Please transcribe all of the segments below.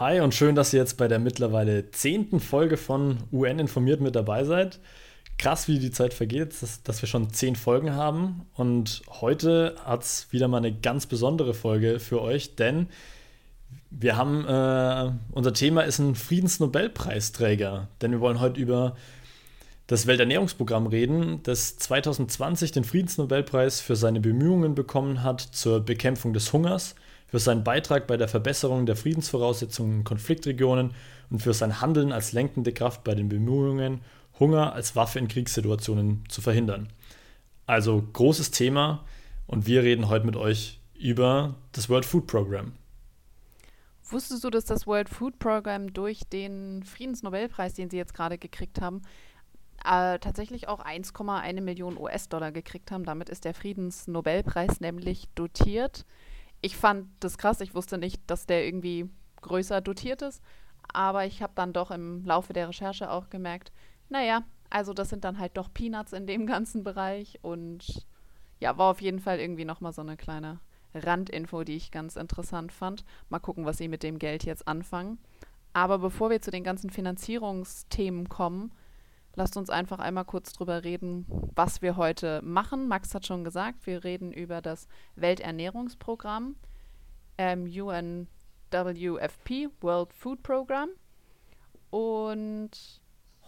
Hi und schön, dass ihr jetzt bei der mittlerweile zehnten Folge von UN informiert mit dabei seid. Krass, wie die Zeit vergeht, dass, dass wir schon zehn Folgen haben. Und heute hat es wieder mal eine ganz besondere Folge für euch, denn wir haben, äh, unser Thema ist ein Friedensnobelpreisträger. Denn wir wollen heute über das Welternährungsprogramm reden, das 2020 den Friedensnobelpreis für seine Bemühungen bekommen hat zur Bekämpfung des Hungers für seinen Beitrag bei der Verbesserung der Friedensvoraussetzungen in Konfliktregionen und für sein Handeln als lenkende Kraft bei den Bemühungen, Hunger als Waffe in Kriegssituationen zu verhindern. Also großes Thema und wir reden heute mit euch über das World Food Program. Wusstest du, dass das World Food Program durch den Friedensnobelpreis, den sie jetzt gerade gekriegt haben, äh, tatsächlich auch 1,1 Millionen US-Dollar gekriegt haben? Damit ist der Friedensnobelpreis nämlich dotiert ich fand das krass. Ich wusste nicht, dass der irgendwie größer dotiert ist. Aber ich habe dann doch im Laufe der Recherche auch gemerkt, naja, also das sind dann halt doch Peanuts in dem ganzen Bereich. Und ja, war auf jeden Fall irgendwie nochmal so eine kleine Randinfo, die ich ganz interessant fand. Mal gucken, was sie mit dem Geld jetzt anfangen. Aber bevor wir zu den ganzen Finanzierungsthemen kommen, lasst uns einfach einmal kurz drüber reden, was wir heute machen. Max hat schon gesagt, wir reden über das Welternährungsprogramm, ähm, UNWFP, World Food Program. Und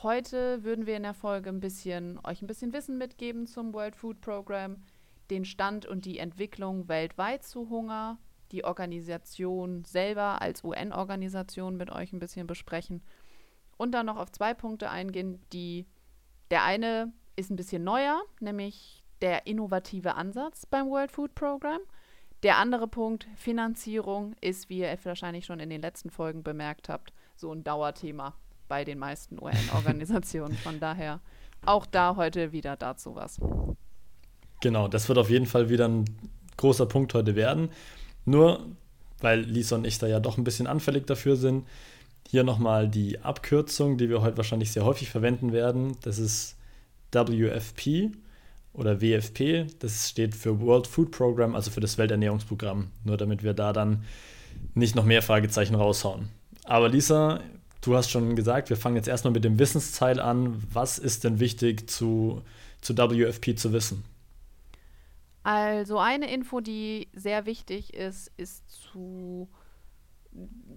heute würden wir in der Folge ein bisschen, euch ein bisschen Wissen mitgeben zum World Food Program, den Stand und die Entwicklung weltweit zu Hunger, die Organisation selber als UN-Organisation mit euch ein bisschen besprechen und dann noch auf zwei Punkte eingehen, die der eine ist ein bisschen neuer, nämlich der innovative Ansatz beim World Food Program. Der andere Punkt, Finanzierung, ist, wie ihr wahrscheinlich schon in den letzten Folgen bemerkt habt, so ein Dauerthema bei den meisten UN-Organisationen. Von daher auch da heute wieder dazu was. Genau, das wird auf jeden Fall wieder ein großer Punkt heute werden. Nur, weil Lisa und ich da ja doch ein bisschen anfällig dafür sind, hier nochmal die Abkürzung, die wir heute wahrscheinlich sehr häufig verwenden werden. Das ist WFP oder WFP. Das steht für World Food Program, also für das Welternährungsprogramm. Nur damit wir da dann nicht noch mehr Fragezeichen raushauen. Aber Lisa, du hast schon gesagt, wir fangen jetzt erstmal mit dem Wissensteil an. Was ist denn wichtig zu, zu WFP zu wissen? Also eine Info, die sehr wichtig ist, ist zu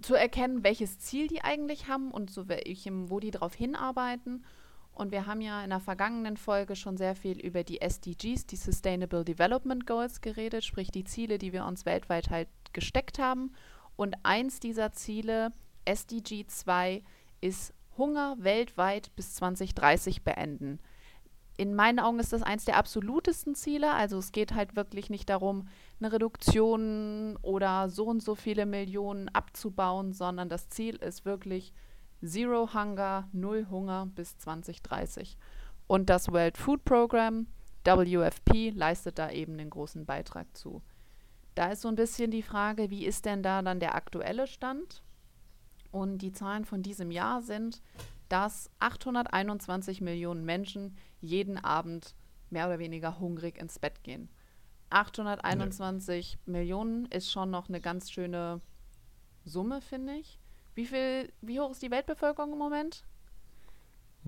zu erkennen, welches Ziel die eigentlich haben und zu welchem, wo die darauf hinarbeiten. Und wir haben ja in der vergangenen Folge schon sehr viel über die SDGs, die Sustainable Development Goals, geredet, sprich die Ziele, die wir uns weltweit halt gesteckt haben. Und eins dieser Ziele, SDG 2, ist Hunger weltweit bis 2030 beenden in meinen Augen ist das eins der absolutesten Ziele. Also es geht halt wirklich nicht darum, eine Reduktion oder so und so viele Millionen abzubauen, sondern das Ziel ist wirklich Zero Hunger, Null Hunger bis 2030. Und das World Food Program, WFP, leistet da eben den großen Beitrag zu. Da ist so ein bisschen die Frage, wie ist denn da dann der aktuelle Stand? Und die Zahlen von diesem Jahr sind, dass 821 Millionen Menschen jeden Abend mehr oder weniger hungrig ins Bett gehen. 821 ja. Millionen ist schon noch eine ganz schöne Summe, finde ich. Wie viel, wie hoch ist die Weltbevölkerung im Moment?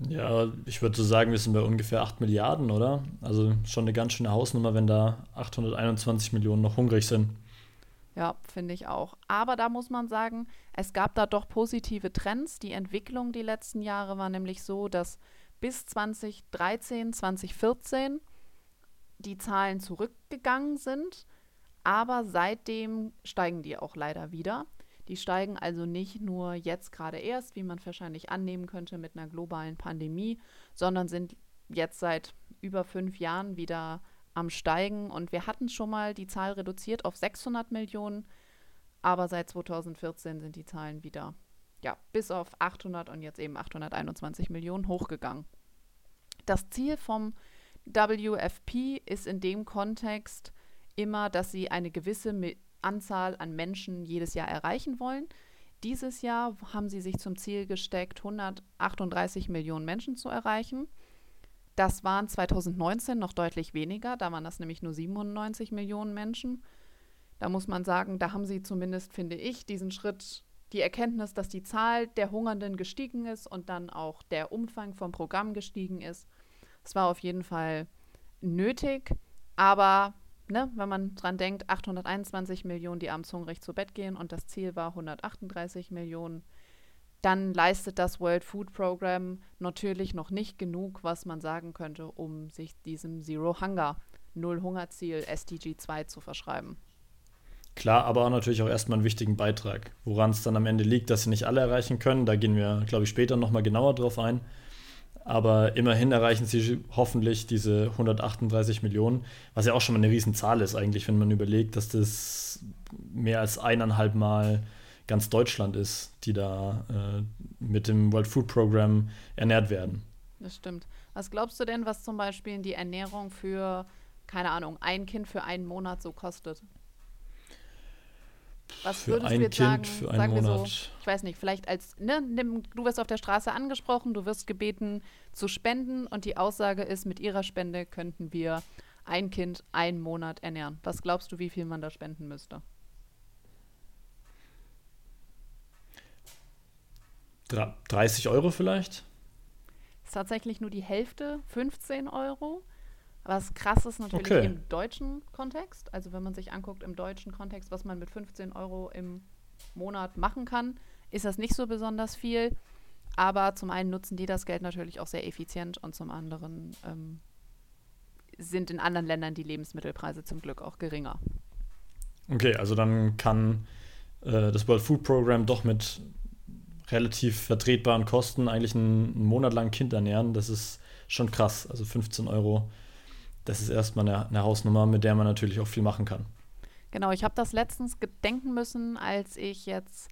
Ja, ich würde so sagen, wir sind bei ungefähr 8 Milliarden, oder? Also schon eine ganz schöne Hausnummer, wenn da 821 Millionen noch hungrig sind. Ja, finde ich auch. Aber da muss man sagen, es gab da doch positive Trends. Die Entwicklung die letzten Jahre war nämlich so, dass bis 2013, 2014 die Zahlen zurückgegangen sind. Aber seitdem steigen die auch leider wieder. Die steigen also nicht nur jetzt gerade erst, wie man wahrscheinlich annehmen könnte mit einer globalen Pandemie, sondern sind jetzt seit über fünf Jahren wieder am Steigen und wir hatten schon mal die Zahl reduziert auf 600 Millionen, aber seit 2014 sind die Zahlen wieder ja, bis auf 800 und jetzt eben 821 Millionen hochgegangen. Das Ziel vom WFP ist in dem Kontext immer, dass sie eine gewisse Anzahl an Menschen jedes Jahr erreichen wollen. Dieses Jahr haben sie sich zum Ziel gesteckt, 138 Millionen Menschen zu erreichen. Das waren 2019 noch deutlich weniger, da waren das nämlich nur 97 Millionen Menschen. Da muss man sagen, da haben sie zumindest, finde ich, diesen Schritt, die Erkenntnis, dass die Zahl der Hungernden gestiegen ist und dann auch der Umfang vom Programm gestiegen ist. Es war auf jeden Fall nötig, aber ne, wenn man dran denkt, 821 Millionen, die abends hungrig zu Bett gehen und das Ziel war 138 Millionen, dann leistet das World Food Program natürlich noch nicht genug, was man sagen könnte, um sich diesem Zero Hunger, Null Hungerziel SDG 2 zu verschreiben. Klar, aber auch natürlich auch erstmal einen wichtigen Beitrag. Woran es dann am Ende liegt, dass sie nicht alle erreichen können, da gehen wir, glaube ich, später nochmal genauer drauf ein. Aber immerhin erreichen sie hoffentlich diese 138 Millionen, was ja auch schon mal eine Riesenzahl ist eigentlich, wenn man überlegt, dass das mehr als eineinhalb Mal ganz Deutschland ist, die da äh, mit dem World Food Program ernährt werden. Das stimmt. Was glaubst du denn, was zum Beispiel die Ernährung für, keine Ahnung, ein Kind für einen Monat so kostet? Was für würdest ein du jetzt Kind sagen? für einen sagen Monat. so, ich weiß nicht, vielleicht als, ne, nimm, du wirst auf der Straße angesprochen, du wirst gebeten zu spenden und die Aussage ist, mit ihrer Spende könnten wir ein Kind einen Monat ernähren. Was glaubst du, wie viel man da spenden müsste? Dra- 30 Euro vielleicht? Ist tatsächlich nur die Hälfte, 15 Euro. Aber das krass ist natürlich Okay. im deutschen Kontext. Also wenn man sich anguckt im deutschen Kontext, was man mit 15 Euro im Monat machen kann, ist das nicht so besonders viel. Aber zum einen nutzen die das Geld natürlich auch sehr effizient und zum anderen ähm, sind in anderen Ländern die Lebensmittelpreise zum Glück auch geringer. Okay, also dann kann äh, das World Food Program doch mit relativ vertretbaren Kosten eigentlich einen, einen Monat lang ein Kind ernähren. Das ist schon krass. Also 15 Euro, das ist erstmal eine, eine Hausnummer, mit der man natürlich auch viel machen kann. Genau, ich habe das letztens gedenken müssen, als ich jetzt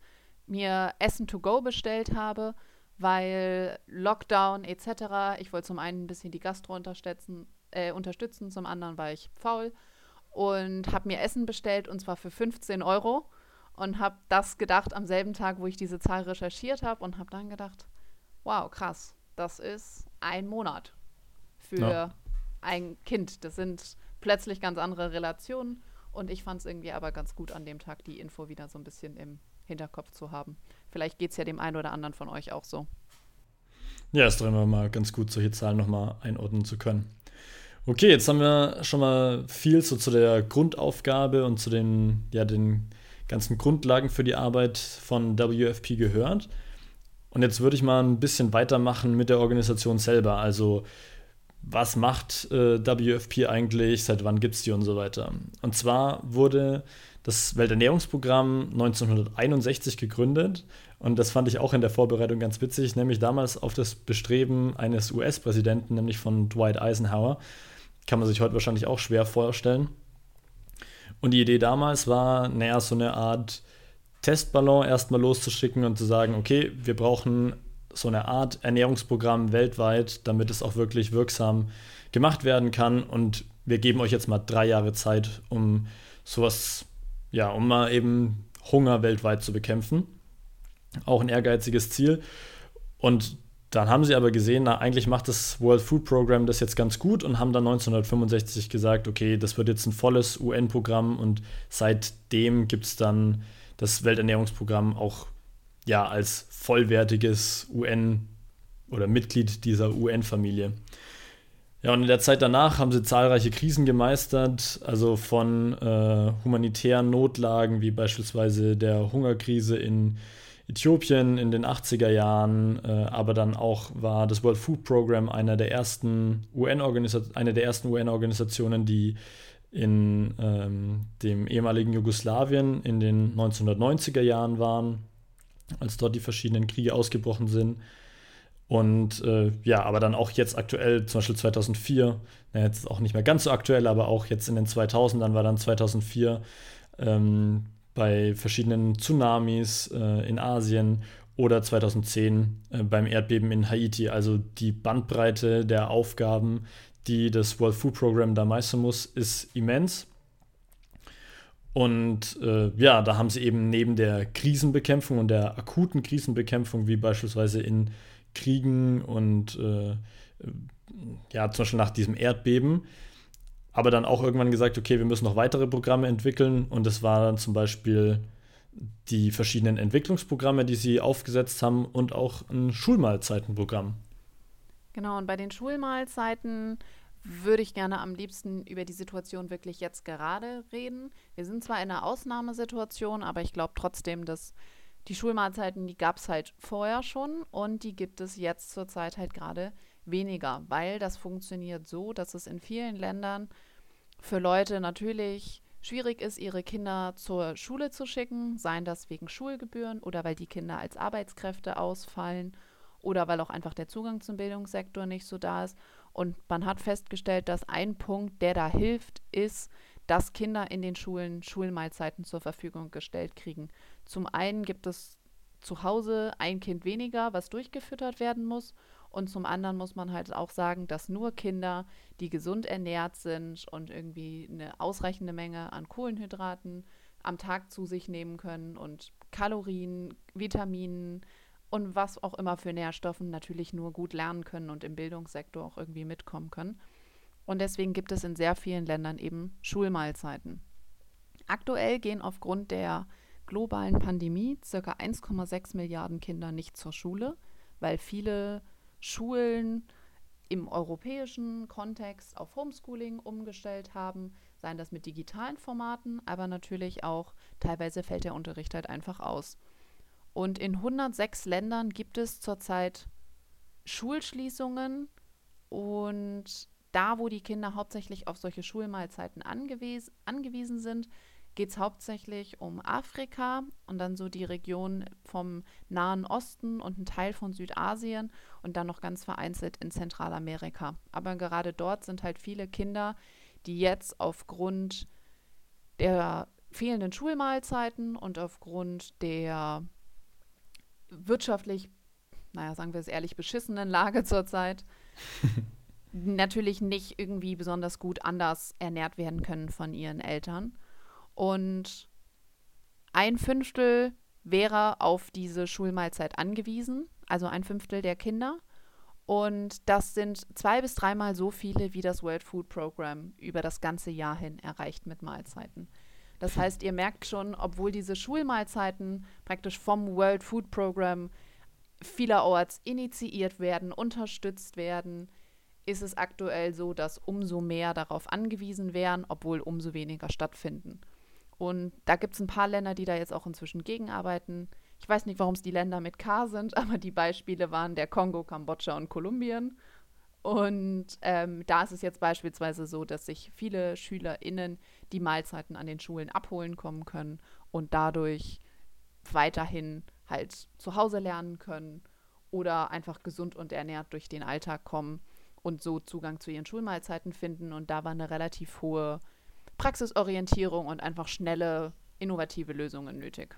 mir Essen to go bestellt habe, weil Lockdown etc. Ich wollte zum einen ein bisschen die Gastro unterstützen, äh, unterstützen zum anderen war ich faul und habe mir Essen bestellt und zwar für 15 Euro und habe das gedacht am selben Tag, wo ich diese Zahl recherchiert habe und habe dann gedacht, wow, krass, das ist ein Monat für Ja. Ein Kind. Das sind plötzlich ganz andere Relationen und ich fand es irgendwie aber ganz gut an dem Tag, die Info wieder so ein bisschen im Hinterkopf zu haben. Vielleicht geht es ja dem einen oder anderen von euch auch so. Ja, ist doch immer mal ganz gut, solche Zahlen nochmal einordnen zu können. Okay, jetzt haben wir schon mal viel so zu der Grundaufgabe und zu den, ja, den ganzen Grundlagen für die Arbeit von WFP gehört. Und jetzt würde ich mal ein bisschen weitermachen mit der Organisation selber. Also, was macht äh, WFP eigentlich, seit wann gibt es die und so weiter. Und zwar wurde das Welternährungsprogramm 1961 gegründet und das fand ich auch in der Vorbereitung ganz witzig, nämlich damals auf das Bestreben eines US-Präsidenten, nämlich von Dwight Eisenhower. Kann man sich heute wahrscheinlich auch schwer vorstellen. Und die Idee damals war, naja, so eine Art Testballon erstmal loszuschicken und zu sagen, okay, wir brauchen so eine Art Ernährungsprogramm weltweit, damit es auch wirklich wirksam gemacht werden kann. Und wir geben euch jetzt mal drei Jahre Zeit, um sowas, ja, um mal eben Hunger weltweit zu bekämpfen. Auch ein ehrgeiziges Ziel. Und dann haben sie aber gesehen, na, eigentlich macht das World Food Program das jetzt ganz gut und haben dann 1965 gesagt, okay, das wird jetzt ein volles UN-Programm und seitdem gibt es dann das Welternährungsprogramm auch ja als vollwertiges UN oder Mitglied dieser UN-Familie. Ja, und in der Zeit danach haben sie zahlreiche Krisen gemeistert, also von äh, humanitären Notlagen wie beispielsweise der Hungerkrise in Äthiopien in den 80er Jahren, äh, aber dann auch war das World Food Program einer der ersten UN-Organisationen, eine der ersten UN-Organisationen, die in ähm, dem ehemaligen Jugoslawien in den 1990er Jahren waren, als dort die verschiedenen Kriege ausgebrochen sind. Und äh, ja, aber dann auch jetzt aktuell, zum Beispiel 2004, na, jetzt auch nicht mehr ganz so aktuell, aber auch jetzt in den 2000ern war dann 2004 ähm, bei verschiedenen Tsunamis äh, in Asien oder 2010 äh, beim Erdbeben in Haiti. Also die Bandbreite der Aufgaben, die das World Food Program da meistern muss, ist immens. Und äh, ja, da haben sie eben neben der Krisenbekämpfung und der akuten Krisenbekämpfung, wie beispielsweise in Kriegen und äh, ja, zum Beispiel nach diesem Erdbeben, aber dann auch irgendwann gesagt, okay, wir müssen noch weitere Programme entwickeln und das war dann zum Beispiel die verschiedenen Entwicklungsprogramme, die sie aufgesetzt haben und auch ein Schulmahlzeitenprogramm. Genau, und bei den Schulmahlzeiten würde ich gerne am liebsten über die Situation wirklich jetzt gerade reden. Wir sind zwar in einer Ausnahmesituation, aber ich glaube trotzdem, dass die Schulmahlzeiten, die gab es halt vorher schon und die gibt es jetzt zurzeit halt gerade weniger, weil das funktioniert so, dass es in vielen Ländern für Leute natürlich schwierig ist, ihre Kinder zur Schule zu schicken, seien das wegen Schulgebühren oder weil die Kinder als Arbeitskräfte ausfallen oder weil auch einfach der Zugang zum Bildungssektor nicht so da ist. Und man hat festgestellt, dass ein Punkt, der da hilft, ist, dass Kinder in den Schulen Schulmahlzeiten zur Verfügung gestellt kriegen. Zum einen gibt es zu Hause ein Kind weniger, was durchgefüttert werden muss. Und zum anderen muss man halt auch sagen, dass nur Kinder, die gesund ernährt sind und irgendwie eine ausreichende Menge an Kohlenhydraten am Tag zu sich nehmen können und Kalorien, Vitaminen und was auch immer für Nährstoffen natürlich nur gut lernen können und im Bildungssektor auch irgendwie mitkommen können. Und deswegen gibt es in sehr vielen Ländern eben Schulmahlzeiten. Aktuell gehen aufgrund der globalen Pandemie ca. 1,6 Milliarden Kinder nicht zur Schule, weil viele Schulen im europäischen Kontext auf Homeschooling umgestellt haben, seien das mit digitalen Formaten, aber natürlich auch teilweise fällt der Unterricht halt einfach aus. Und in 106 Ländern gibt es zurzeit Schulschließungen und da, wo die Kinder hauptsächlich auf solche Schulmahlzeiten angewies angewiesen sind, geht es hauptsächlich um Afrika und dann so die Region vom Nahen Osten und ein Teil von Südasien und dann noch ganz vereinzelt in Zentralamerika. Aber gerade dort sind halt viele Kinder, die jetzt aufgrund der fehlenden Schulmahlzeiten und aufgrund der wirtschaftlich, naja, sagen wir es ehrlich, beschissenen Lage zurzeit natürlich nicht irgendwie besonders gut anders ernährt werden können von ihren Eltern. Und ein Fünftel wäre auf diese Schulmahlzeit angewiesen, also ein Fünftel der Kinder. Und das sind zwei bis dreimal so viele, wie das World Food Program über das ganze Jahr hin erreicht mit Mahlzeiten. Das heißt, ihr merkt schon, obwohl diese Schulmahlzeiten praktisch vom World Food Program vielerorts initiiert werden, unterstützt werden, ist es aktuell so, dass umso mehr darauf angewiesen wären, obwohl umso weniger stattfinden. Und da gibt es ein paar Länder, die da jetzt auch inzwischen gegenarbeiten. Ich weiß nicht, warum es die Länder mit K sind, aber die Beispiele waren der Kongo, Kambodscha und Kolumbien. Und ähm, da ist es jetzt beispielsweise so, dass sich viele SchülerInnen die Mahlzeiten an den Schulen abholen kommen können und dadurch weiterhin halt zu Hause lernen können oder einfach gesund und ernährt durch den Alltag kommen und so Zugang zu ihren Schulmahlzeiten finden. Und da war eine relativ hohe Praxisorientierung und einfach schnelle, innovative Lösungen nötig.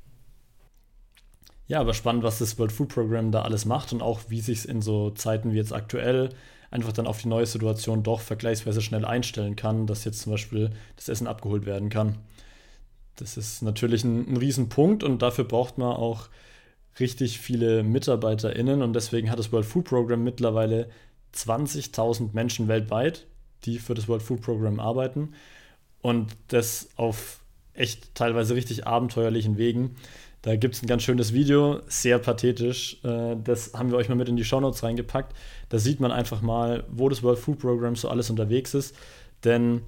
Ja, aber spannend, was das World Food Program da alles macht und auch wie sich es in so Zeiten wie jetzt aktuell einfach dann auf die neue Situation doch vergleichsweise schnell einstellen kann, dass jetzt zum Beispiel das Essen abgeholt werden kann. Das ist natürlich ein, ein Riesenpunkt und dafür braucht man auch richtig viele MitarbeiterInnen und deswegen hat das World Food Program mittlerweile 20.000 Menschen weltweit, die für das World Food Program arbeiten. Und das auf echt teilweise richtig abenteuerlichen Wegen. Da gibt es ein ganz schönes Video, sehr pathetisch. Äh, das haben wir euch mal mit in die Shownotes reingepackt. Da sieht man einfach mal, wo das World Food Program so alles unterwegs ist. Denn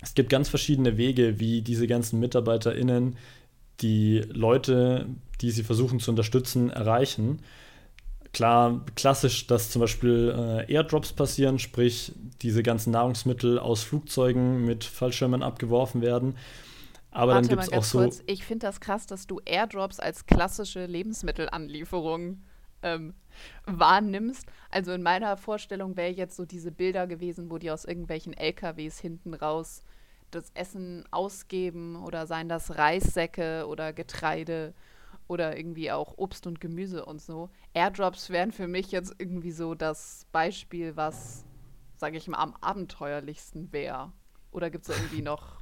es gibt ganz verschiedene Wege, wie diese ganzen MitarbeiterInnen die Leute, die sie versuchen zu unterstützen, erreichen. Klar, klassisch, dass zum Beispiel äh, Airdrops passieren, sprich diese ganzen Nahrungsmittel aus Flugzeugen mit Fallschirmen abgeworfen werden. Aber Warte dann gibt es auch so. Kurz. Ich finde das krass, dass du Airdrops als klassische Lebensmittelanlieferung ähm, wahrnimmst. Also in meiner Vorstellung wäre jetzt so diese Bilder gewesen, wo die aus irgendwelchen LKWs hinten raus das Essen ausgeben oder seien das Reissäcke oder Getreide oder irgendwie auch Obst und Gemüse und so. Airdrops wären für mich jetzt irgendwie so das Beispiel, was, sage ich mal, am abenteuerlichsten wäre. Oder gibt es irgendwie noch.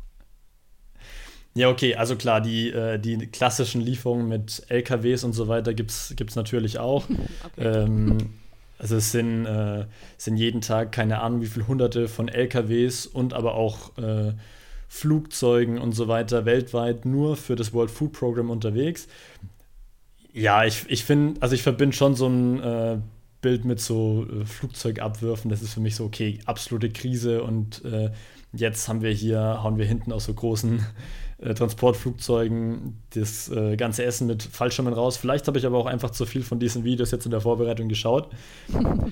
Ja, okay, also klar, die, äh, die klassischen Lieferungen mit LKWs und so weiter gibt es natürlich auch. okay. ähm, also es sind, äh, sind jeden Tag keine Ahnung wie viele hunderte von LKWs und aber auch äh, Flugzeugen und so weiter weltweit nur für das World Food Program unterwegs. Ja, ich, ich finde, also ich verbinde schon so ein äh, Bild mit so äh, Flugzeugabwürfen. Das ist für mich so, okay, absolute Krise und äh, jetzt haben wir hier, hauen wir hinten aus so großen äh, Transportflugzeugen das äh, ganze Essen mit Fallschirmen raus. Vielleicht habe ich aber auch einfach zu viel von diesen Videos jetzt in der Vorbereitung geschaut.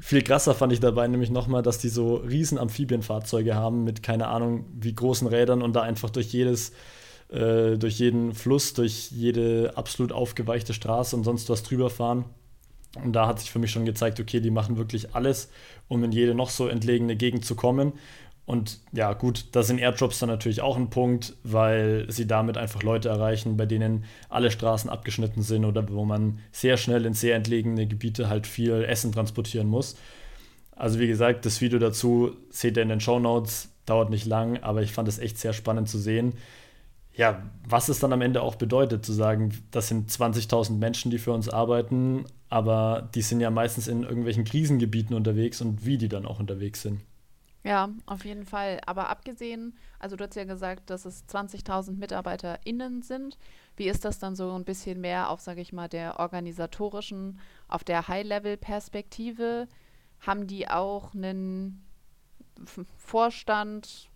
viel krasser fand ich dabei nämlich nochmal, dass die so riesen Amphibienfahrzeuge haben mit keine Ahnung wie großen Rädern und da einfach durch jedes äh, durch jeden Fluss, durch jede absolut aufgeweichte Straße und sonst was drüber fahren. Und da hat sich für mich schon gezeigt, okay, die machen wirklich alles, um in jede noch so entlegene Gegend zu kommen. Und ja, gut, da sind Airdrops dann natürlich auch ein Punkt, weil sie damit einfach Leute erreichen, bei denen alle Straßen abgeschnitten sind oder wo man sehr schnell in sehr entlegene Gebiete halt viel Essen transportieren muss. Also wie gesagt, das Video dazu seht ihr in den Show Notes, dauert nicht lang, aber ich fand es echt sehr spannend zu sehen. Ja, was es dann am Ende auch bedeutet, zu sagen, das sind 20.000 Menschen, die für uns arbeiten, aber die sind ja meistens in irgendwelchen Krisengebieten unterwegs und wie die dann auch unterwegs sind. Ja, auf jeden Fall. Aber abgesehen, also du hast ja gesagt, dass es 20.000 MitarbeiterInnen sind. Wie ist das dann so ein bisschen mehr auf, sage ich mal, der organisatorischen, auf der High-Level-Perspektive? Haben die auch einen Vorstand,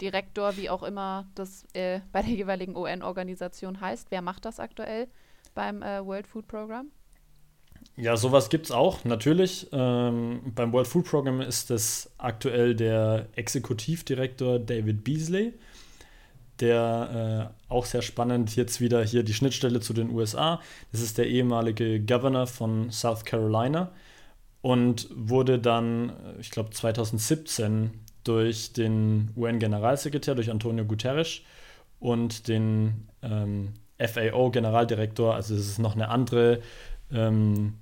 Direktor, wie auch immer das äh, bei der jeweiligen UN-Organisation heißt? Wer macht das aktuell beim äh, World Food Program? Ja, sowas gibt es auch, natürlich. Ähm, beim World Food Program ist es aktuell der Exekutivdirektor David Beasley, der äh, auch sehr spannend jetzt wieder hier die Schnittstelle zu den USA. Das ist der ehemalige Governor von South Carolina und wurde dann, ich glaube, 2017 durch den UN-Generalsekretär, durch Antonio Guterres und den ähm, FAO-Generaldirektor, also es ist noch eine andere ähm,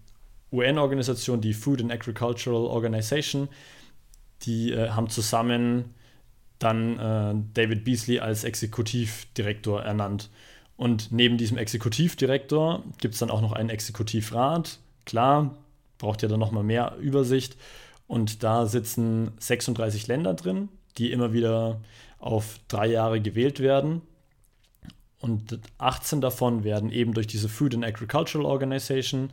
UN-Organisation, die Food and Agricultural Organization, die äh, haben zusammen dann äh, David Beasley als Exekutivdirektor ernannt. Und neben diesem Exekutivdirektor gibt es dann auch noch einen Exekutivrat. Klar, braucht ja dann nochmal mehr Übersicht. Und da sitzen 36 Länder drin, die immer wieder auf drei Jahre gewählt werden. Und 18 davon werden eben durch diese Food and Agricultural Organization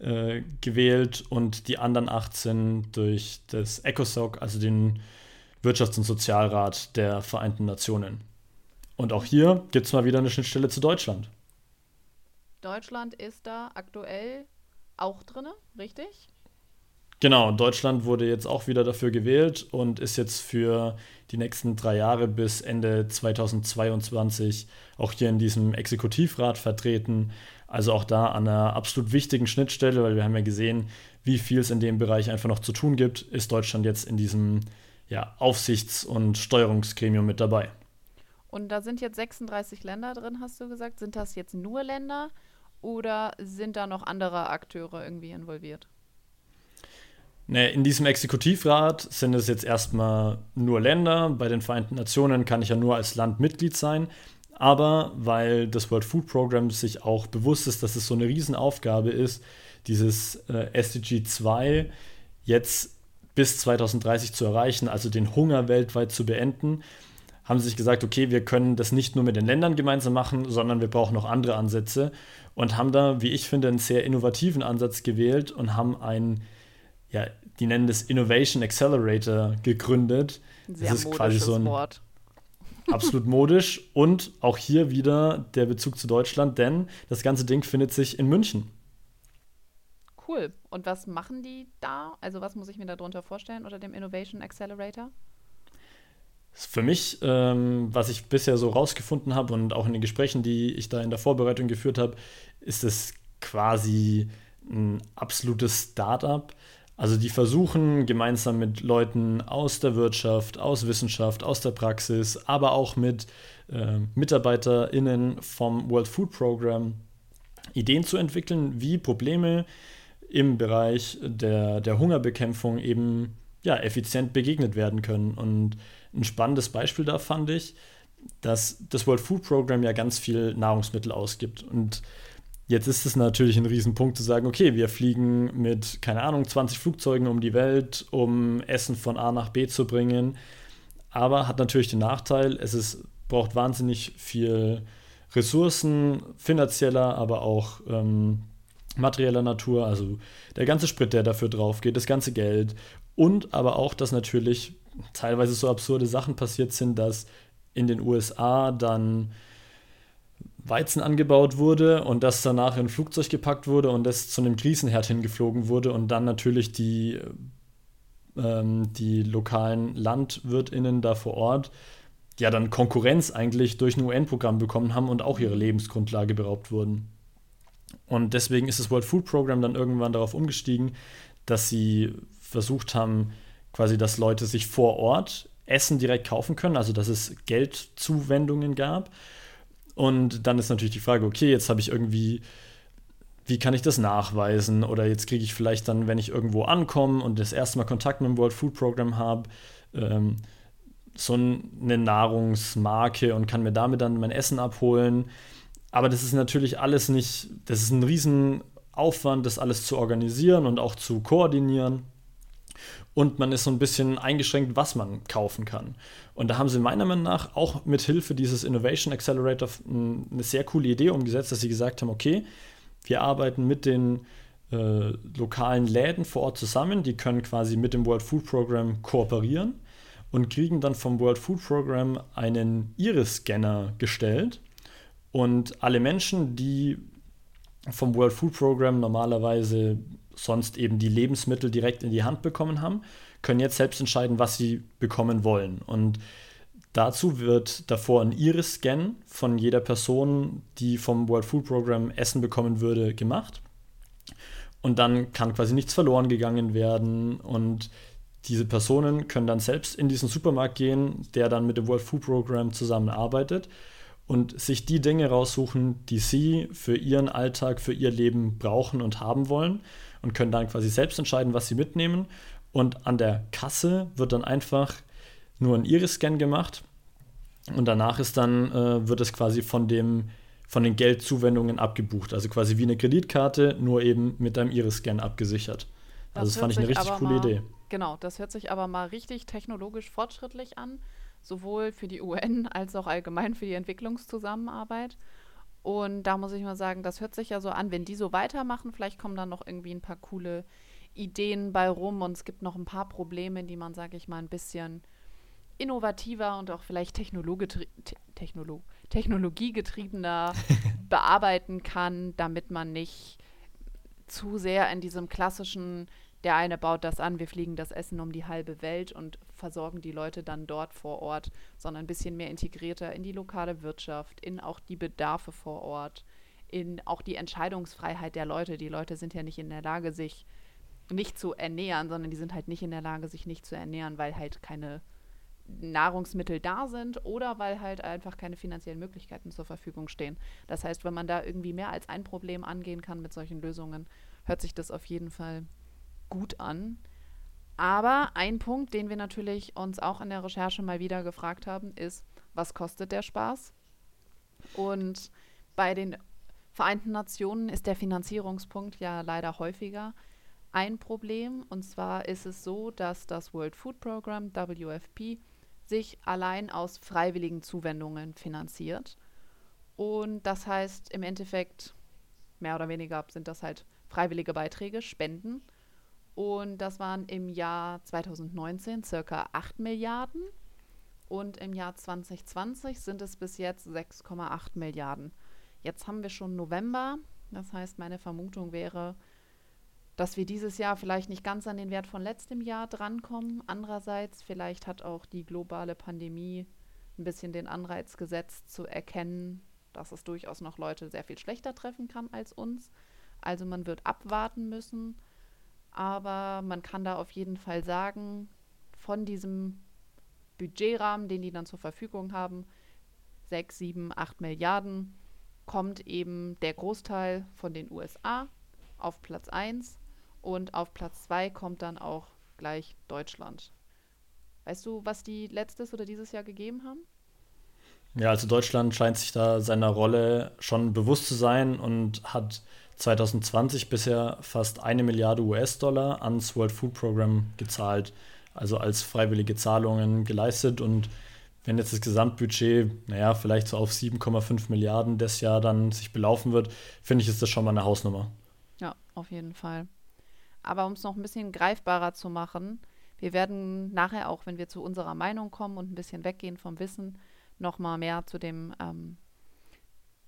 äh, gewählt und die anderen 18 durch das ECOSOC, also den Wirtschafts- und Sozialrat der Vereinten Nationen. Und auch hier gibt es mal wieder eine Schnittstelle zu Deutschland. Deutschland ist da aktuell auch drin, richtig? Genau, Deutschland wurde jetzt auch wieder dafür gewählt und ist jetzt für die nächsten drei Jahre bis Ende 2022 auch hier in diesem Exekutivrat vertreten. Also auch da an einer absolut wichtigen Schnittstelle, weil wir haben ja gesehen, wie viel es in dem Bereich einfach noch zu tun gibt, ist Deutschland jetzt in diesem ja, Aufsichts- und Steuerungsgremium mit dabei. Und da sind jetzt 36 Länder drin, hast du gesagt. Sind das jetzt nur Länder oder sind da noch andere Akteure irgendwie involviert? Ne, in diesem Exekutivrat sind es jetzt erstmal nur Länder. Bei den Vereinten Nationen kann ich ja nur als Land Mitglied sein. Aber weil das World Food Program sich auch bewusst ist, dass es so eine Riesenaufgabe ist, dieses äh, SDG 2 jetzt bis 2030 zu erreichen, also den Hunger weltweit zu beenden, haben sie sich gesagt, okay, wir können das nicht nur mit den Ländern gemeinsam machen, sondern wir brauchen noch andere Ansätze und haben da, wie ich finde, einen sehr innovativen Ansatz gewählt und haben ein ja, die nennen das Innovation Accelerator gegründet. Sehr das ist quasi so ein Wort. absolut modisch und auch hier wieder der Bezug zu Deutschland, denn das ganze Ding findet sich in München. Cool. Und was machen die da? Also was muss ich mir darunter vorstellen unter dem Innovation Accelerator? Für mich, ähm, was ich bisher so rausgefunden habe und auch in den Gesprächen, die ich da in der Vorbereitung geführt habe, ist es quasi ein absolutes Startup, also die versuchen gemeinsam mit Leuten aus der Wirtschaft, aus Wissenschaft, aus der Praxis, aber auch mit äh, MitarbeiterInnen vom World Food Program Ideen zu entwickeln, wie Probleme im Bereich der, der Hungerbekämpfung eben ja, effizient begegnet werden können. Und ein spannendes Beispiel da fand ich, dass das World Food Program ja ganz viel Nahrungsmittel ausgibt. Und Jetzt ist es natürlich ein Riesenpunkt zu sagen, okay, wir fliegen mit, keine Ahnung, 20 Flugzeugen um die Welt, um Essen von A nach B zu bringen. aber hat natürlich den Nachteil, es ist, braucht wahnsinnig viel Ressourcen, finanzieller, aber auch ähm, materieller Natur, also der ganze Sprit, der dafür drauf geht, das ganze Geld und aber auch, dass natürlich teilweise so absurde Sachen passiert sind, dass in den USA dann Weizen angebaut wurde und das danach in ein Flugzeug gepackt wurde und das zu einem Krisenherd hingeflogen wurde und dann natürlich die, ähm, die lokalen LandwirtInnen da vor Ort ja dann Konkurrenz eigentlich durch ein UN-Programm bekommen haben und auch ihre Lebensgrundlage beraubt wurden. Und deswegen ist das World Food Program dann irgendwann darauf umgestiegen, dass sie versucht haben, quasi, dass Leute sich vor Ort Essen direkt kaufen können, also dass es Geldzuwendungen gab. Und dann ist natürlich die Frage, okay, jetzt habe ich irgendwie, wie kann ich das nachweisen? Oder jetzt kriege ich vielleicht dann, wenn ich irgendwo ankomme und das erste Mal Kontakt mit dem World Food Program habe, ähm, so eine Nahrungsmarke und kann mir damit dann mein Essen abholen. Aber das ist natürlich alles nicht, das ist ein Riesenaufwand, das alles zu organisieren und auch zu koordinieren. Und man ist so ein bisschen eingeschränkt, was man kaufen kann. Und da haben sie meiner Meinung nach auch mit Hilfe dieses Innovation Accelerator eine sehr coole Idee umgesetzt, dass sie gesagt haben, okay, wir arbeiten mit den äh, lokalen Läden vor Ort zusammen, die können quasi mit dem World Food Program kooperieren und kriegen dann vom World Food Program einen Iris-Scanner gestellt. Und alle Menschen, die vom World Food Program normalerweise sonst eben die Lebensmittel direkt in die Hand bekommen haben, können jetzt selbst entscheiden, was sie bekommen wollen. Und dazu wird davor ein Iris-Scan von jeder Person, die vom World Food Program Essen bekommen würde, gemacht. Und dann kann quasi nichts verloren gegangen werden. Und diese Personen können dann selbst in diesen Supermarkt gehen, der dann mit dem World Food Program zusammenarbeitet und sich die Dinge raussuchen, die sie für ihren Alltag, für ihr Leben brauchen und haben wollen und können dann quasi selbst entscheiden, was sie mitnehmen. Und an der Kasse wird dann einfach nur ein Iris-Scan gemacht und danach ist dann, äh, wird es quasi von, dem, von den Geldzuwendungen abgebucht. Also quasi wie eine Kreditkarte, nur eben mit einem Iris-Scan abgesichert. Das also das fand ich eine richtig coole mal, Idee. Genau, das hört sich aber mal richtig technologisch fortschrittlich an, sowohl für die UN als auch allgemein für die Entwicklungszusammenarbeit. Und da muss ich mal sagen, das hört sich ja so an, wenn die so weitermachen, vielleicht kommen dann noch irgendwie ein paar coole Ideen bei rum und es gibt noch ein paar Probleme, die man, sage ich mal, ein bisschen innovativer und auch vielleicht Technolo technologiegetriebener bearbeiten kann, damit man nicht zu sehr in diesem klassischen der eine baut das an, wir fliegen das Essen um die halbe Welt und versorgen die Leute dann dort vor Ort, sondern ein bisschen mehr integrierter in die lokale Wirtschaft, in auch die Bedarfe vor Ort, in auch die Entscheidungsfreiheit der Leute. Die Leute sind ja nicht in der Lage, sich nicht zu ernähren, sondern die sind halt nicht in der Lage, sich nicht zu ernähren, weil halt keine Nahrungsmittel da sind oder weil halt einfach keine finanziellen Möglichkeiten zur Verfügung stehen. Das heißt, wenn man da irgendwie mehr als ein Problem angehen kann mit solchen Lösungen, hört sich das auf jeden Fall gut an. Aber ein Punkt, den wir natürlich uns auch in der Recherche mal wieder gefragt haben, ist, was kostet der Spaß? Und bei den Vereinten Nationen ist der Finanzierungspunkt ja leider häufiger ein Problem. Und zwar ist es so, dass das World Food Program, WFP, sich allein aus freiwilligen Zuwendungen finanziert. Und das heißt im Endeffekt, mehr oder weniger sind das halt freiwillige Beiträge, Spenden. Und das waren im Jahr 2019 circa 8 Milliarden. Und im Jahr 2020 sind es bis jetzt 6,8 Milliarden. Jetzt haben wir schon November. Das heißt, meine Vermutung wäre, dass wir dieses Jahr vielleicht nicht ganz an den Wert von letztem Jahr drankommen. Andererseits, vielleicht hat auch die globale Pandemie ein bisschen den Anreiz gesetzt, zu erkennen, dass es durchaus noch Leute sehr viel schlechter treffen kann als uns. Also man wird abwarten müssen aber man kann da auf jeden Fall sagen, von diesem Budgetrahmen, den die dann zur Verfügung haben, 6, 7, 8 Milliarden, kommt eben der Großteil von den USA auf Platz 1 und auf Platz 2 kommt dann auch gleich Deutschland. Weißt du, was die letztes oder dieses Jahr gegeben haben? Ja, also Deutschland scheint sich da seiner Rolle schon bewusst zu sein und hat 2020 bisher fast eine Milliarde US-Dollar ans World Food Program gezahlt. also als freiwillige Zahlungen geleistet. Und wenn jetzt das Gesamtbudget, naja, vielleicht so auf 7,5 Milliarden das Jahr dann sich belaufen wird, finde ich, ist das schon mal eine Hausnummer. Ja, auf jeden Fall. Aber um es noch ein bisschen greifbarer zu machen, wir werden nachher auch, wenn wir zu unserer Meinung kommen und ein bisschen weggehen vom Wissen, noch mal mehr zu dem ähm,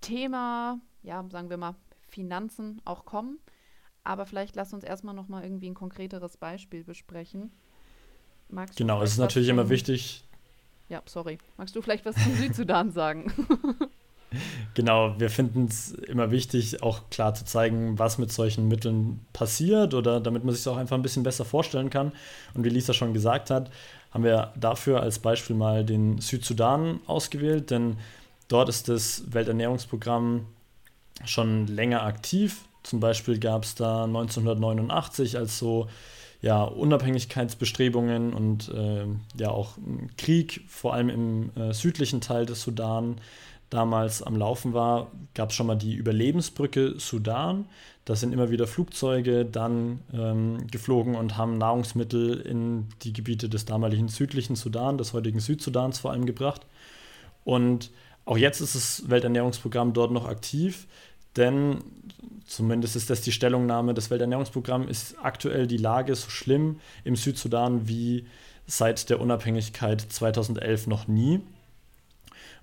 Thema, ja, sagen wir mal, Finanzen auch kommen. Aber vielleicht lass uns erstmal noch mal irgendwie ein konkreteres Beispiel besprechen. Magst genau, es ist natürlich immer wichtig. Ja, sorry. Magst du vielleicht was zum Südsudan sagen? Genau, wir finden es immer wichtig, auch klar zu zeigen, was mit solchen Mitteln passiert oder damit man sich es auch einfach ein bisschen besser vorstellen kann. Und wie Lisa schon gesagt hat, haben wir dafür als Beispiel mal den Südsudan ausgewählt, denn dort ist das Welternährungsprogramm schon länger aktiv. Zum Beispiel gab es da 1989 als so ja, Unabhängigkeitsbestrebungen und äh, ja auch Krieg, vor allem im äh, südlichen Teil des Sudan, damals am Laufen war, gab es schon mal die Überlebensbrücke Sudan. Da sind immer wieder Flugzeuge dann ähm, geflogen und haben Nahrungsmittel in die Gebiete des damaligen südlichen Sudan, des heutigen Südsudans vor allem gebracht. Und auch jetzt ist das Welternährungsprogramm dort noch aktiv, denn zumindest ist das die Stellungnahme des Welternährungsprogramms, ist aktuell die Lage so schlimm im Südsudan wie seit der Unabhängigkeit 2011 noch nie.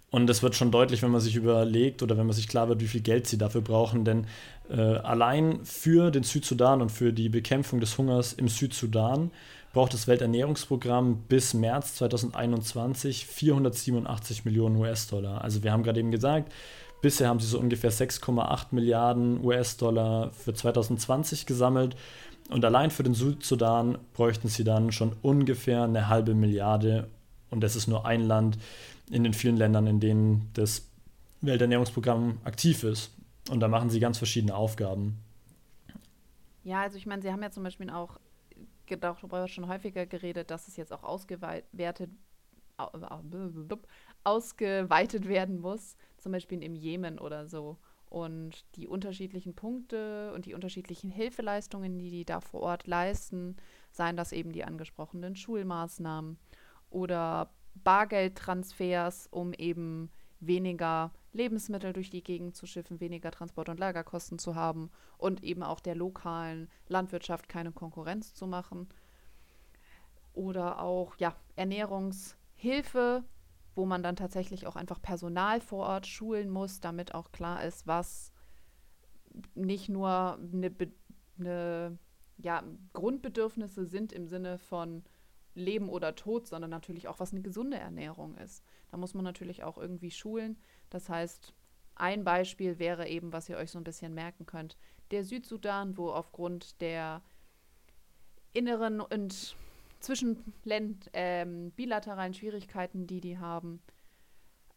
Und es wird schon deutlich, wenn man sich überlegt oder wenn man sich klar wird, wie viel Geld sie dafür brauchen. Denn äh, allein für den Südsudan und für die Bekämpfung des Hungers im Südsudan braucht das Welternährungsprogramm bis März 2021 487 Millionen US-Dollar. Also wir haben gerade eben gesagt, bisher haben sie so ungefähr 6,8 Milliarden US-Dollar für 2020 gesammelt. Und allein für den Südsudan bräuchten sie dann schon ungefähr eine halbe Milliarde. Und das ist nur ein Land in den vielen Ländern, in denen das Welternährungsprogramm aktiv ist. Und da machen sie ganz verschiedene Aufgaben. Ja, also ich meine, sie haben ja zum Beispiel auch darüber schon häufiger geredet, dass es jetzt auch ausgeweitet, ausgeweitet werden muss, zum Beispiel im Jemen oder so. Und die unterschiedlichen Punkte und die unterschiedlichen Hilfeleistungen, die die da vor Ort leisten, seien das eben die angesprochenen Schulmaßnahmen oder Bargeldtransfers, um eben weniger Lebensmittel durch die Gegend zu schiffen, weniger Transport- und Lagerkosten zu haben und eben auch der lokalen Landwirtschaft keine Konkurrenz zu machen. Oder auch ja, Ernährungshilfe, wo man dann tatsächlich auch einfach Personal vor Ort schulen muss, damit auch klar ist, was nicht nur eine, eine ja, Grundbedürfnisse sind im Sinne von Leben oder Tod, sondern natürlich auch, was eine gesunde Ernährung ist. Da muss man natürlich auch irgendwie schulen. Das heißt, ein Beispiel wäre eben, was ihr euch so ein bisschen merken könnt, der Südsudan, wo aufgrund der inneren und zwischenländ ähm, bilateralen Schwierigkeiten, die die haben,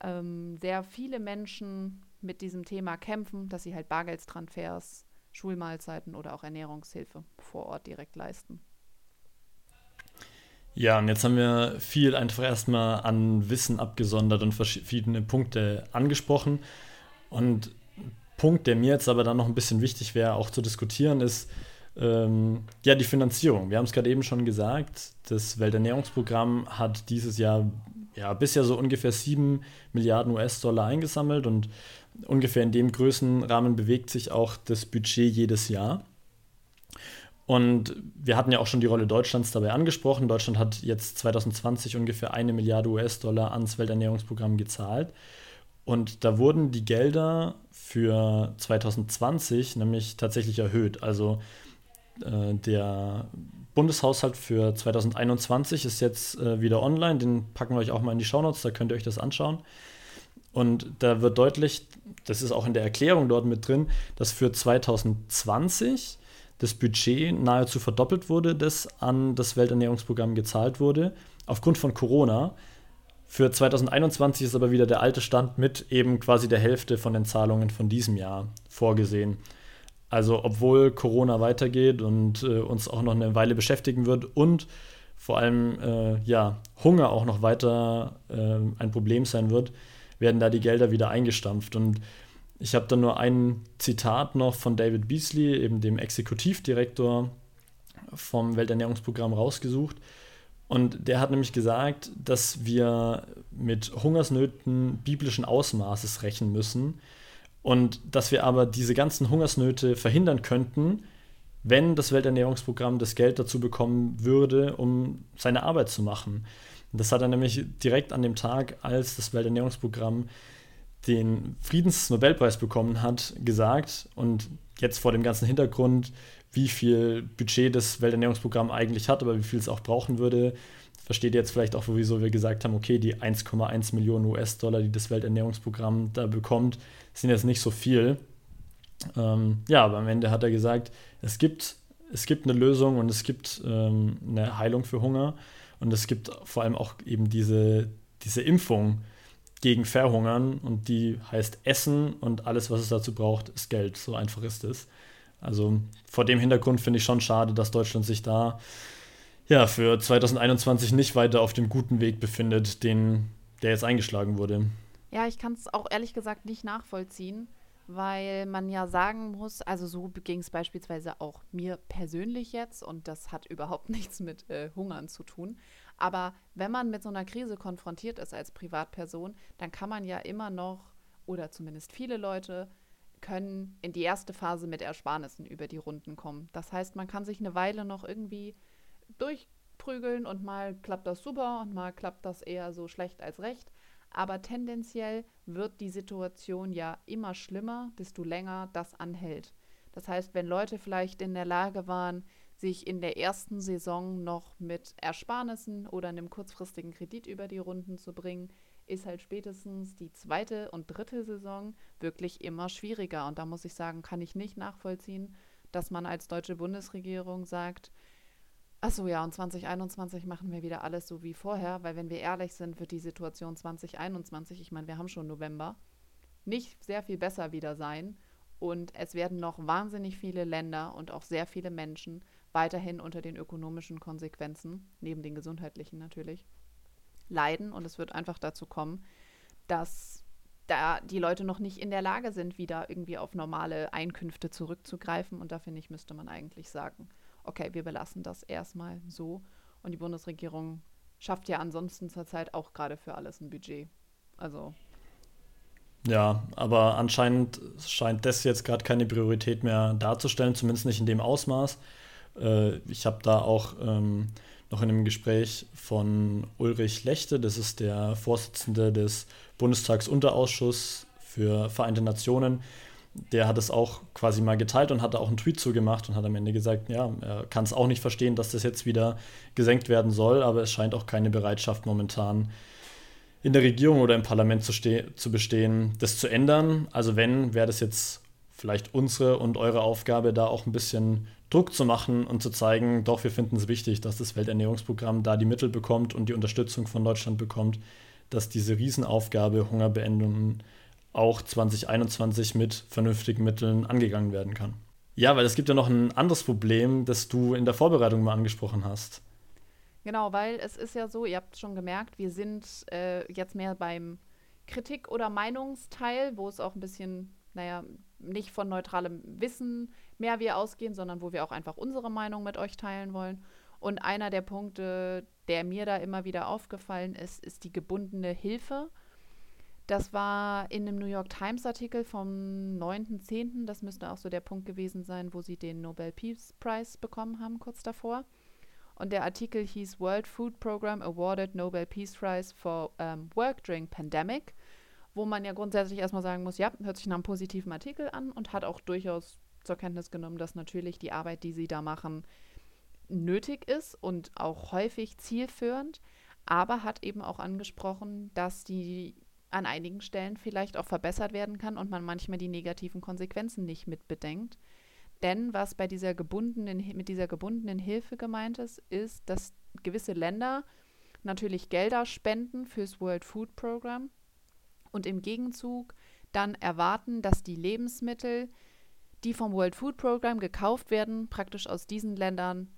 ähm, sehr viele Menschen mit diesem Thema kämpfen, dass sie halt Bargeldstransfers, Schulmahlzeiten oder auch Ernährungshilfe vor Ort direkt leisten. Ja, und jetzt haben wir viel einfach erstmal an Wissen abgesondert und verschiedene Punkte angesprochen. Und ein Punkt, der mir jetzt aber dann noch ein bisschen wichtig wäre, auch zu diskutieren, ist ähm, ja die Finanzierung. Wir haben es gerade eben schon gesagt, das Welternährungsprogramm hat dieses Jahr ja bisher so ungefähr 7 Milliarden US-Dollar eingesammelt und ungefähr in dem Größenrahmen bewegt sich auch das Budget jedes Jahr. Und wir hatten ja auch schon die Rolle Deutschlands dabei angesprochen. Deutschland hat jetzt 2020 ungefähr eine Milliarde US-Dollar ans Welternährungsprogramm gezahlt. Und da wurden die Gelder für 2020 nämlich tatsächlich erhöht. Also der Bundeshaushalt für 2021 ist jetzt äh, wieder online. Den packen wir euch auch mal in die Shownotes, da könnt ihr euch das anschauen. Und da wird deutlich, das ist auch in der Erklärung dort mit drin, dass für 2020 das Budget nahezu verdoppelt wurde, das an das Welternährungsprogramm gezahlt wurde, aufgrund von Corona. Für 2021 ist aber wieder der alte Stand mit eben quasi der Hälfte von den Zahlungen von diesem Jahr vorgesehen. Also obwohl Corona weitergeht und äh, uns auch noch eine Weile beschäftigen wird und vor allem äh, ja, Hunger auch noch weiter äh, ein Problem sein wird, werden da die Gelder wieder eingestampft. Und ich habe da nur ein Zitat noch von David Beasley, eben dem Exekutivdirektor vom Welternährungsprogramm, rausgesucht. Und der hat nämlich gesagt, dass wir mit Hungersnöten biblischen Ausmaßes rechnen müssen und dass wir aber diese ganzen Hungersnöte verhindern könnten, wenn das Welternährungsprogramm das Geld dazu bekommen würde, um seine Arbeit zu machen. Das hat er nämlich direkt an dem Tag, als das Welternährungsprogramm den Friedensnobelpreis bekommen hat, gesagt. Und jetzt vor dem ganzen Hintergrund, wie viel Budget das Welternährungsprogramm eigentlich hat, aber wie viel es auch brauchen würde, versteht ihr jetzt vielleicht auch, wieso wir gesagt haben, okay, die 1,1 Millionen US-Dollar, die das Welternährungsprogramm da bekommt, sind jetzt nicht so viel. Ähm, ja, aber am Ende hat er gesagt, es gibt, es gibt eine Lösung und es gibt ähm, eine Heilung für Hunger und es gibt vor allem auch eben diese, diese Impfung gegen Verhungern und die heißt Essen und alles, was es dazu braucht, ist Geld. So einfach ist es. Also vor dem Hintergrund finde ich schon schade, dass Deutschland sich da ja für 2021 nicht weiter auf dem guten Weg befindet, den, der jetzt eingeschlagen wurde. Ja, ich kann es auch ehrlich gesagt nicht nachvollziehen weil man ja sagen muss, also so ging es beispielsweise auch mir persönlich jetzt und das hat überhaupt nichts mit äh, Hungern zu tun. Aber wenn man mit so einer Krise konfrontiert ist als Privatperson, dann kann man ja immer noch, oder zumindest viele Leute, können in die erste Phase mit Ersparnissen über die Runden kommen. Das heißt, man kann sich eine Weile noch irgendwie durchprügeln und mal klappt das super und mal klappt das eher so schlecht als recht. Aber tendenziell wird die Situation ja immer schlimmer, desto länger das anhält. Das heißt, wenn Leute vielleicht in der Lage waren, sich in der ersten Saison noch mit Ersparnissen oder einem kurzfristigen Kredit über die Runden zu bringen, ist halt spätestens die zweite und dritte Saison wirklich immer schwieriger. Und da muss ich sagen, kann ich nicht nachvollziehen, dass man als deutsche Bundesregierung sagt, Achso, ja, und 2021 machen wir wieder alles so wie vorher, weil wenn wir ehrlich sind, wird die Situation 2021, ich meine, wir haben schon November, nicht sehr viel besser wieder sein. Und es werden noch wahnsinnig viele Länder und auch sehr viele Menschen weiterhin unter den ökonomischen Konsequenzen, neben den gesundheitlichen natürlich, leiden. Und es wird einfach dazu kommen, dass da die Leute noch nicht in der Lage sind, wieder irgendwie auf normale Einkünfte zurückzugreifen. Und da finde ich, müsste man eigentlich sagen, okay, wir belassen das erstmal so. Und die Bundesregierung schafft ja ansonsten zurzeit auch gerade für alles ein Budget. Also. Ja, aber anscheinend scheint das jetzt gerade keine Priorität mehr darzustellen, zumindest nicht in dem Ausmaß. Äh, ich habe da auch ähm, noch in einem Gespräch von Ulrich Lechte, das ist der Vorsitzende des Bundestagsunterausschusses für Vereinte Nationen, der hat es auch quasi mal geteilt und hat da auch einen Tweet zugemacht und hat am Ende gesagt, ja, er kann es auch nicht verstehen, dass das jetzt wieder gesenkt werden soll, aber es scheint auch keine Bereitschaft momentan in der Regierung oder im Parlament zu, zu bestehen, das zu ändern. Also wenn, wäre das jetzt vielleicht unsere und eure Aufgabe, da auch ein bisschen Druck zu machen und zu zeigen, doch, wir finden es wichtig, dass das Welternährungsprogramm da die Mittel bekommt und die Unterstützung von Deutschland bekommt, dass diese Riesenaufgabe Hunger beenden auch 2021 mit vernünftigen Mitteln angegangen werden kann. Ja, weil es gibt ja noch ein anderes Problem, das du in der Vorbereitung mal angesprochen hast. Genau, weil es ist ja so, ihr habt schon gemerkt, wir sind äh, jetzt mehr beim Kritik- oder Meinungsteil, wo es auch ein bisschen, naja, nicht von neutralem Wissen mehr wir ausgehen, sondern wo wir auch einfach unsere Meinung mit euch teilen wollen. Und einer der Punkte, der mir da immer wieder aufgefallen ist, ist die gebundene Hilfe. Das war in einem New York Times Artikel vom 9.10. Das müsste auch so der Punkt gewesen sein, wo sie den Nobel Peace Prize bekommen haben, kurz davor. Und der Artikel hieß World Food Program Awarded Nobel Peace Prize for um, Work During Pandemic, wo man ja grundsätzlich erstmal sagen muss, ja, hört sich nach einem positiven Artikel an und hat auch durchaus zur Kenntnis genommen, dass natürlich die Arbeit, die sie da machen, nötig ist und auch häufig zielführend, aber hat eben auch angesprochen, dass die an einigen Stellen vielleicht auch verbessert werden kann und man manchmal die negativen Konsequenzen nicht mitbedenkt. Denn was bei dieser gebundenen, mit dieser gebundenen Hilfe gemeint ist, ist, dass gewisse Länder natürlich Gelder spenden fürs World Food Program und im Gegenzug dann erwarten, dass die Lebensmittel, die vom World Food Program gekauft werden, praktisch aus diesen Ländern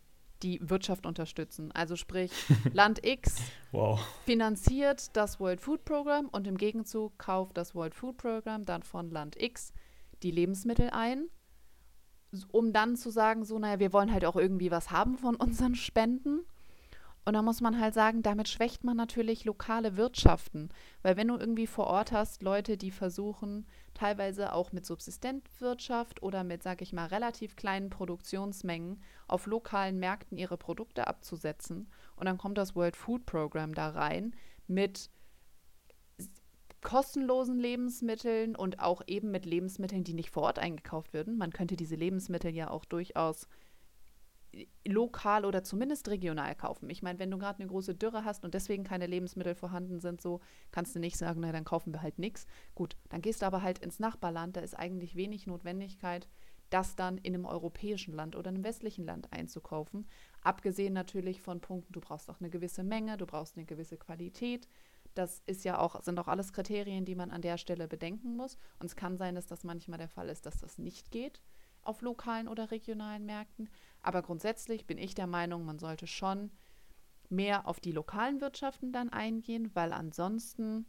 die Wirtschaft unterstützen. Also sprich, Land X wow. finanziert das World Food Program und im Gegenzug kauft das World Food Program dann von Land X die Lebensmittel ein, um dann zu sagen, so, naja, wir wollen halt auch irgendwie was haben von unseren Spenden. Und da muss man halt sagen, damit schwächt man natürlich lokale Wirtschaften. Weil wenn du irgendwie vor Ort hast, Leute, die versuchen, teilweise auch mit Subsistenzwirtschaft oder mit, sag ich mal, relativ kleinen Produktionsmengen auf lokalen Märkten ihre Produkte abzusetzen. Und dann kommt das World Food Program da rein mit kostenlosen Lebensmitteln und auch eben mit Lebensmitteln, die nicht vor Ort eingekauft würden. Man könnte diese Lebensmittel ja auch durchaus lokal oder zumindest regional kaufen. Ich meine, wenn du gerade eine große Dürre hast und deswegen keine Lebensmittel vorhanden sind, so kannst du nicht sagen, na dann kaufen wir halt nichts. Gut, dann gehst du aber halt ins Nachbarland, da ist eigentlich wenig Notwendigkeit, das dann in einem europäischen Land oder einem westlichen Land einzukaufen. Abgesehen natürlich von Punkten, du brauchst auch eine gewisse Menge, du brauchst eine gewisse Qualität. Das ist ja auch, sind auch alles Kriterien, die man an der Stelle bedenken muss. Und es kann sein, dass das manchmal der Fall ist, dass das nicht geht auf lokalen oder regionalen Märkten. Aber grundsätzlich bin ich der Meinung, man sollte schon mehr auf die lokalen Wirtschaften dann eingehen, weil ansonsten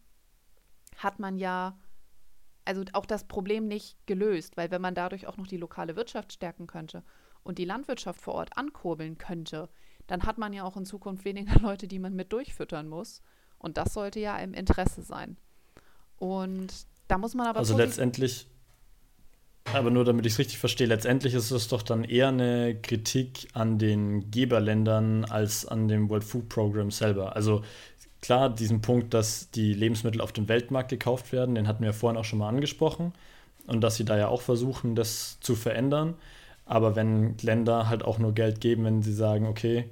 hat man ja also auch das Problem nicht gelöst, weil wenn man dadurch auch noch die lokale Wirtschaft stärken könnte und die Landwirtschaft vor Ort ankurbeln könnte, dann hat man ja auch in Zukunft weniger Leute, die man mit durchfüttern muss. Und das sollte ja im Interesse sein. Und da muss man aber. Also letztendlich aber nur damit ich es richtig verstehe, letztendlich ist es doch dann eher eine Kritik an den Geberländern als an dem World Food Program selber. Also klar, diesen Punkt, dass die Lebensmittel auf dem Weltmarkt gekauft werden, den hatten wir vorhin auch schon mal angesprochen. Und dass sie da ja auch versuchen, das zu verändern. Aber wenn Länder halt auch nur Geld geben, wenn sie sagen, okay,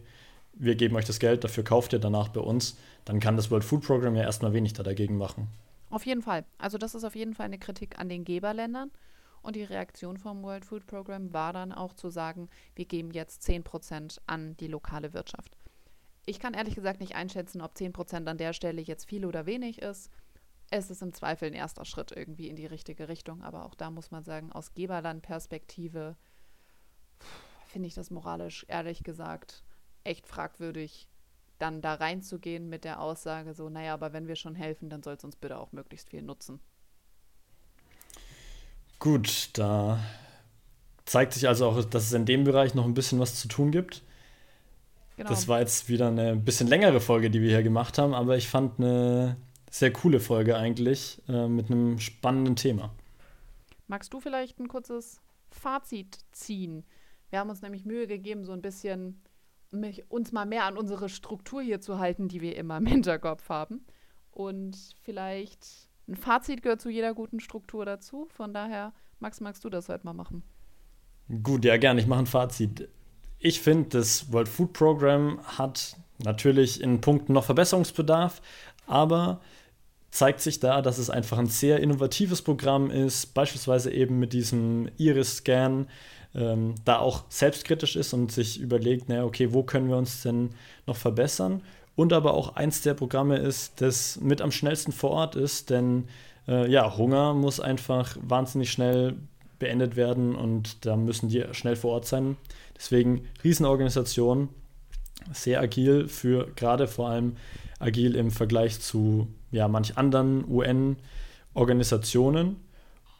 wir geben euch das Geld, dafür kauft ihr danach bei uns, dann kann das World Food Program ja erstmal wenig da dagegen machen. Auf jeden Fall. Also das ist auf jeden Fall eine Kritik an den Geberländern. Und die Reaktion vom World Food Program war dann auch zu sagen, wir geben jetzt 10% an die lokale Wirtschaft. Ich kann ehrlich gesagt nicht einschätzen, ob 10% an der Stelle jetzt viel oder wenig ist. Es ist im Zweifel ein erster Schritt irgendwie in die richtige Richtung, aber auch da muss man sagen, aus Geberlandperspektive finde ich das moralisch, ehrlich gesagt, echt fragwürdig, dann da reinzugehen mit der Aussage so, naja, aber wenn wir schon helfen, dann soll es uns bitte auch möglichst viel nutzen. Gut, da zeigt sich also auch, dass es in dem Bereich noch ein bisschen was zu tun gibt. Genau. Das war jetzt wieder eine bisschen längere Folge, die wir hier gemacht haben, aber ich fand eine sehr coole Folge eigentlich äh, mit einem spannenden Thema. Magst du vielleicht ein kurzes Fazit ziehen? Wir haben uns nämlich Mühe gegeben, so ein bisschen mich, uns mal mehr an unsere Struktur hier zu halten, die wir immer im Hinterkopf haben. Und vielleicht ein Fazit gehört zu jeder guten Struktur dazu. Von daher, Max, magst du das heute mal machen? Gut, ja, gerne. Ich mache ein Fazit. Ich finde, das World Food Program hat natürlich in Punkten noch Verbesserungsbedarf, aber zeigt sich da, dass es einfach ein sehr innovatives Programm ist, beispielsweise eben mit diesem Iris-Scan, ähm, da auch selbstkritisch ist und sich überlegt, naja, okay, wo können wir uns denn noch verbessern? Und aber auch eins der Programme ist, das mit am schnellsten vor Ort ist, denn äh, ja, Hunger muss einfach wahnsinnig schnell beendet werden und da müssen die schnell vor Ort sein. Deswegen Riesenorganisation, sehr agil für gerade vor allem agil im Vergleich zu ja, manch anderen UN-Organisationen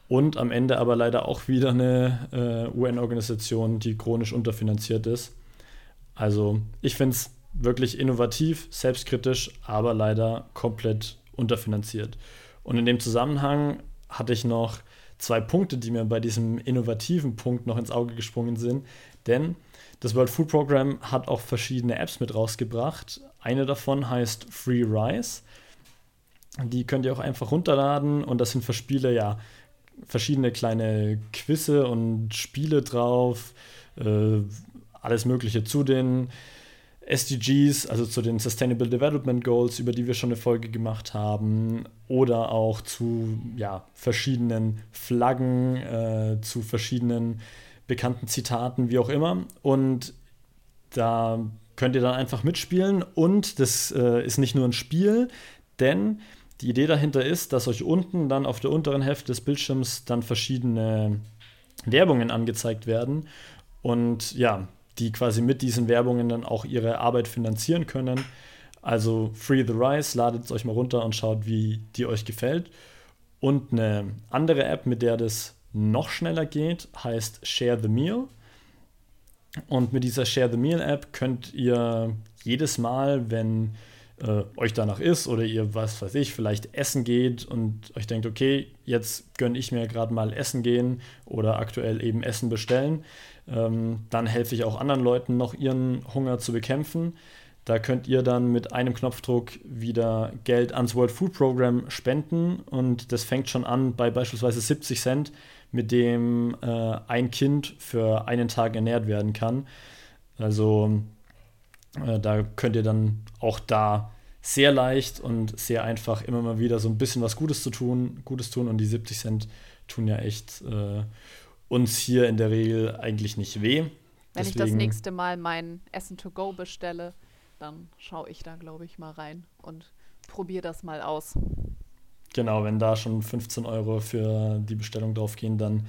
und am Ende aber leider auch wieder eine äh, UN-Organisation, die chronisch unterfinanziert ist. Also ich finde es wirklich innovativ, selbstkritisch, aber leider komplett unterfinanziert. Und in dem Zusammenhang hatte ich noch zwei Punkte, die mir bei diesem innovativen Punkt noch ins Auge gesprungen sind. Denn das World Food Program hat auch verschiedene Apps mit rausgebracht. Eine davon heißt Free Rice. Die könnt ihr auch einfach runterladen und das sind für Spiele ja verschiedene kleine Quizze und Spiele drauf. Äh, alles Mögliche zu den SDGs, also zu den Sustainable Development Goals, über die wir schon eine Folge gemacht haben, oder auch zu ja, verschiedenen Flaggen, äh, zu verschiedenen bekannten Zitaten, wie auch immer. Und da könnt ihr dann einfach mitspielen. Und das äh, ist nicht nur ein Spiel, denn die Idee dahinter ist, dass euch unten dann auf der unteren Hälfte des Bildschirms dann verschiedene Werbungen angezeigt werden. Und ja, die quasi mit diesen Werbungen dann auch ihre Arbeit finanzieren können. Also Free the Rice, ladet es euch mal runter und schaut, wie die euch gefällt. Und eine andere App, mit der das noch schneller geht, heißt Share the Meal. Und mit dieser Share the Meal App könnt ihr jedes Mal, wenn äh, euch danach ist oder ihr, was weiß ich, vielleicht essen geht und euch denkt, okay, jetzt gönne ich mir gerade mal Essen gehen oder aktuell eben Essen bestellen, ähm, dann helfe ich auch anderen Leuten noch ihren Hunger zu bekämpfen. Da könnt ihr dann mit einem Knopfdruck wieder Geld ans World Food Program spenden und das fängt schon an bei beispielsweise 70 Cent, mit dem äh, ein Kind für einen Tag ernährt werden kann. Also äh, da könnt ihr dann auch da sehr leicht und sehr einfach immer mal wieder so ein bisschen was Gutes zu tun, Gutes tun und die 70 Cent tun ja echt äh, uns hier in der Regel eigentlich nicht weh. Wenn Deswegen, ich das nächste Mal mein Essen to go bestelle, dann schaue ich da, glaube ich, mal rein und probiere das mal aus. Genau, wenn da schon 15 Euro für die Bestellung draufgehen, dann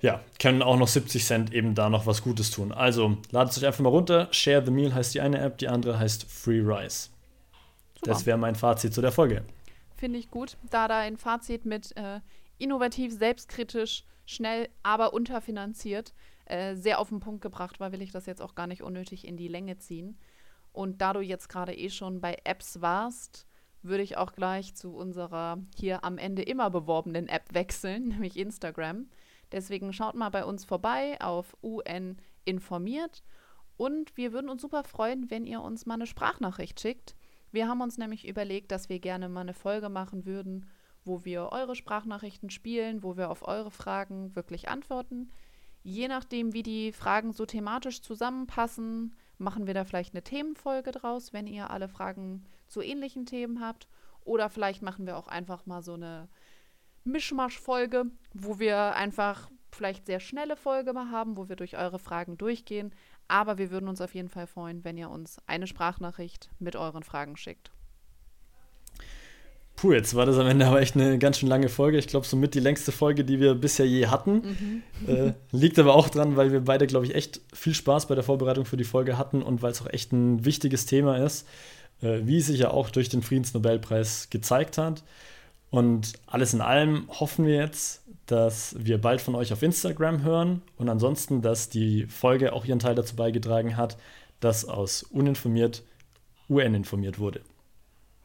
ja, können auch noch 70 Cent eben da noch was Gutes tun. Also ladet es euch einfach mal runter. Share the Meal heißt die eine App, die andere heißt Free Rice. Super. Das wäre mein Fazit zu der Folge. Finde ich gut, da da ein Fazit mit äh, innovativ, selbstkritisch, schnell, aber unterfinanziert äh, sehr auf den Punkt gebracht war, will ich das jetzt auch gar nicht unnötig in die Länge ziehen. Und da du jetzt gerade eh schon bei Apps warst, würde ich auch gleich zu unserer hier am Ende immer beworbenen App wechseln, nämlich Instagram. Deswegen schaut mal bei uns vorbei auf UN informiert und wir würden uns super freuen, wenn ihr uns mal eine Sprachnachricht schickt. Wir haben uns nämlich überlegt, dass wir gerne mal eine Folge machen würden, wo wir eure Sprachnachrichten spielen, wo wir auf eure Fragen wirklich antworten. Je nachdem, wie die Fragen so thematisch zusammenpassen, machen wir da vielleicht eine Themenfolge draus, wenn ihr alle Fragen zu ähnlichen Themen habt. Oder vielleicht machen wir auch einfach mal so eine Mischmasch-Folge, wo wir einfach vielleicht sehr schnelle Folge mal haben, wo wir durch eure Fragen durchgehen. Aber wir würden uns auf jeden Fall freuen, wenn ihr uns eine Sprachnachricht mit euren Fragen schickt. Puh, jetzt war das am Ende aber echt eine ganz schön lange Folge. Ich glaube, somit die längste Folge, die wir bisher je hatten. Mhm. Äh, liegt aber auch dran, weil wir beide, glaube ich, echt viel Spaß bei der Vorbereitung für die Folge hatten und weil es auch echt ein wichtiges Thema ist, äh, wie es sich ja auch durch den Friedensnobelpreis gezeigt hat. Und alles in allem hoffen wir jetzt, dass wir bald von euch auf Instagram hören und ansonsten, dass die Folge auch ihren Teil dazu beigetragen hat, dass aus uninformiert UN informiert wurde.